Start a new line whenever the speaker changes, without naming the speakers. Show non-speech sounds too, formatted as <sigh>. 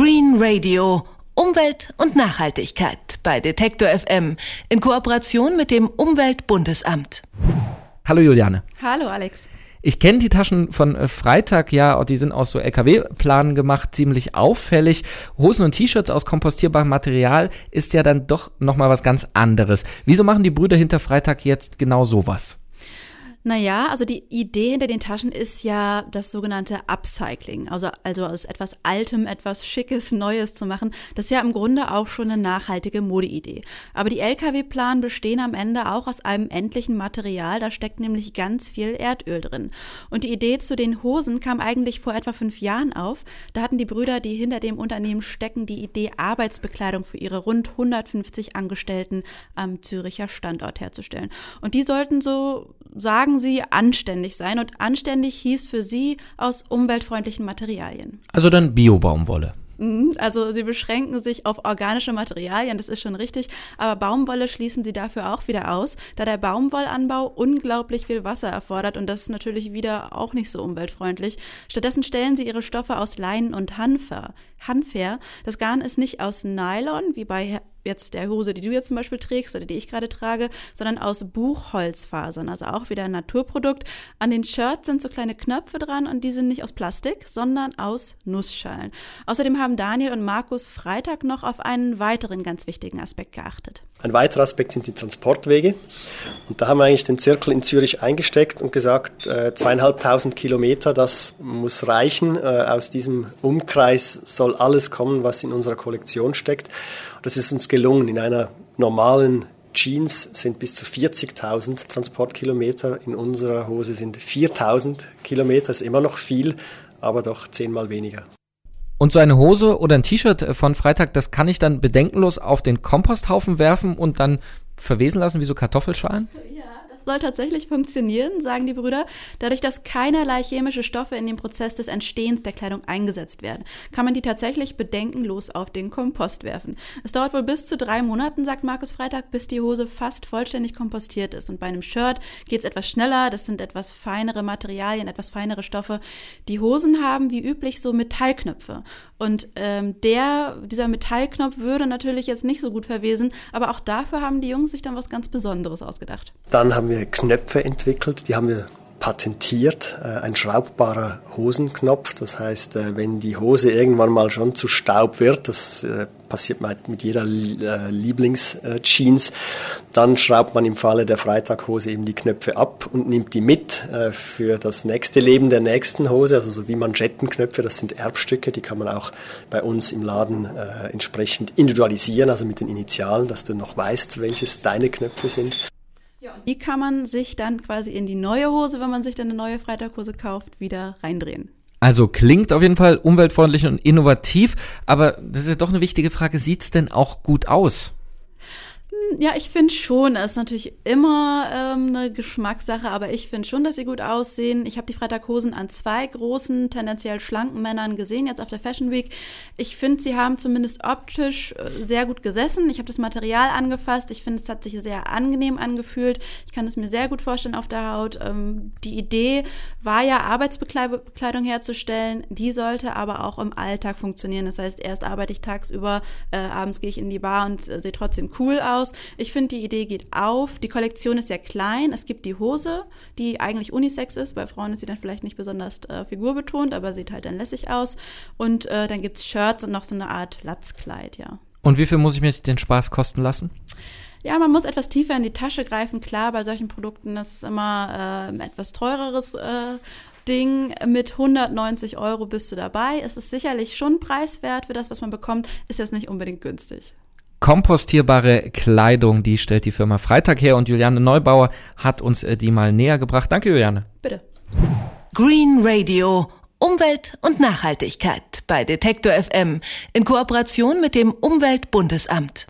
Green Radio Umwelt und Nachhaltigkeit bei Detektor FM in Kooperation mit dem Umweltbundesamt.
Hallo Juliane.
Hallo Alex.
Ich kenne die Taschen von äh, Freitag ja, die sind aus so LKW-Planen gemacht, ziemlich auffällig. Hosen und T-Shirts aus kompostierbarem Material ist ja dann doch nochmal was ganz anderes. Wieso machen die Brüder hinter Freitag jetzt genau sowas?
Naja, also die Idee hinter den Taschen ist ja das sogenannte Upcycling, also, also aus etwas Altem etwas Schickes, <laughs> Neues zu machen. Das ist ja im Grunde auch schon eine nachhaltige Modeidee. Aber die Lkw-Planen bestehen am Ende auch aus einem endlichen Material, da steckt nämlich ganz viel Erdöl drin. Und die Idee zu den Hosen kam eigentlich vor etwa fünf Jahren auf. Da hatten die Brüder, die hinter dem Unternehmen stecken, die Idee, Arbeitsbekleidung für ihre rund 150 Angestellten am Züricher Standort herzustellen. Und die sollten so sagen, sie anständig sein und anständig hieß für sie aus umweltfreundlichen Materialien.
Also dann Bio-Baumwolle.
Mhm, also sie beschränken sich auf organische Materialien, das ist schon richtig, aber Baumwolle schließen sie dafür auch wieder aus, da der Baumwollanbau unglaublich viel Wasser erfordert und das ist natürlich wieder auch nicht so umweltfreundlich. Stattdessen stellen sie ihre Stoffe aus Leinen und Hanfer. Hanfer. Das Garn ist nicht aus Nylon, wie bei jetzt der Hose, die du jetzt zum Beispiel trägst oder die ich gerade trage, sondern aus Buchholzfasern, also auch wieder ein Naturprodukt. An den Shirts sind so kleine Knöpfe dran und die sind nicht aus Plastik, sondern aus Nussschalen. Außerdem haben Daniel und Markus Freitag noch auf einen weiteren ganz wichtigen Aspekt geachtet.
Ein weiterer Aspekt sind die Transportwege. Und da haben wir eigentlich den Zirkel in Zürich eingesteckt und gesagt, äh, zweieinhalbtausend Kilometer, das muss reichen. Äh, aus diesem Umkreis soll alles kommen, was in unserer Kollektion steckt. Das ist uns gelungen. In einer normalen Jeans sind bis zu 40.000 Transportkilometer. In unserer Hose sind 4.000 Kilometer. Das ist immer noch viel, aber doch zehnmal weniger.
Und so eine Hose oder ein T-Shirt von Freitag, das kann ich dann bedenkenlos auf den Komposthaufen werfen und dann verwesen lassen wie so Kartoffelschalen?
Ja soll tatsächlich funktionieren, sagen die Brüder. Dadurch, dass keinerlei chemische Stoffe in den Prozess des Entstehens der Kleidung eingesetzt werden, kann man die tatsächlich bedenkenlos auf den Kompost werfen. Es dauert wohl bis zu drei Monaten, sagt Markus Freitag, bis die Hose fast vollständig kompostiert ist. Und bei einem Shirt geht es etwas schneller. Das sind etwas feinere Materialien, etwas feinere Stoffe. Die Hosen haben wie üblich so Metallknöpfe. Und ähm, der, dieser Metallknopf würde natürlich jetzt nicht so gut verwesen, aber auch dafür haben die Jungs sich dann was ganz Besonderes ausgedacht.
Dann haben wir Knöpfe entwickelt, die haben wir patentiert, äh, ein schraubbarer Hosenknopf. Das heißt, äh, wenn die Hose irgendwann mal schon zu Staub wird, das äh, passiert mit jeder Lieblingsjeans, dann schraubt man im Falle der Freitaghose eben die Knöpfe ab und nimmt die mit für das nächste Leben der nächsten Hose, also so wie Manschettenknöpfe, das sind Erbstücke, die kann man auch bei uns im Laden entsprechend individualisieren, also mit den Initialen, dass du noch weißt, welches deine Knöpfe sind.
Ja, und die kann man sich dann quasi in die neue Hose, wenn man sich dann eine neue Freitaghose kauft, wieder reindrehen.
Also klingt auf jeden Fall umweltfreundlich und innovativ, aber das ist ja doch eine wichtige Frage, sieht es denn auch gut aus?
Ja, ich finde schon. Es ist natürlich immer ähm, eine Geschmackssache, aber ich finde schon, dass sie gut aussehen. Ich habe die Freitaghosen an zwei großen, tendenziell schlanken Männern gesehen, jetzt auf der Fashion Week. Ich finde, sie haben zumindest optisch äh, sehr gut gesessen. Ich habe das Material angefasst. Ich finde, es hat sich sehr angenehm angefühlt. Ich kann es mir sehr gut vorstellen auf der Haut. Ähm, die Idee war ja, Arbeitsbekleidung herzustellen. Die sollte aber auch im Alltag funktionieren. Das heißt, erst arbeite ich tagsüber, äh, abends gehe ich in die Bar und äh, sehe trotzdem cool aus. Ich finde, die Idee geht auf. Die Kollektion ist sehr klein. Es gibt die Hose, die eigentlich Unisex ist. Bei Frauen ist sie dann vielleicht nicht besonders äh, figurbetont, aber sieht halt dann lässig aus. Und äh, dann gibt es Shirts und noch so eine Art Latzkleid, ja.
Und wie viel muss ich mir den Spaß kosten lassen?
Ja, man muss etwas tiefer in die Tasche greifen. Klar, bei solchen Produkten das ist immer äh, etwas teureres äh, Ding. Mit 190 Euro bist du dabei. Es ist sicherlich schon preiswert für das, was man bekommt. Ist jetzt nicht unbedingt günstig.
Kompostierbare Kleidung, die stellt die Firma Freitag her und Juliane Neubauer hat uns äh, die mal näher gebracht. Danke, Juliane.
Bitte.
Green Radio. Umwelt und Nachhaltigkeit bei Detektor FM in Kooperation mit dem Umweltbundesamt.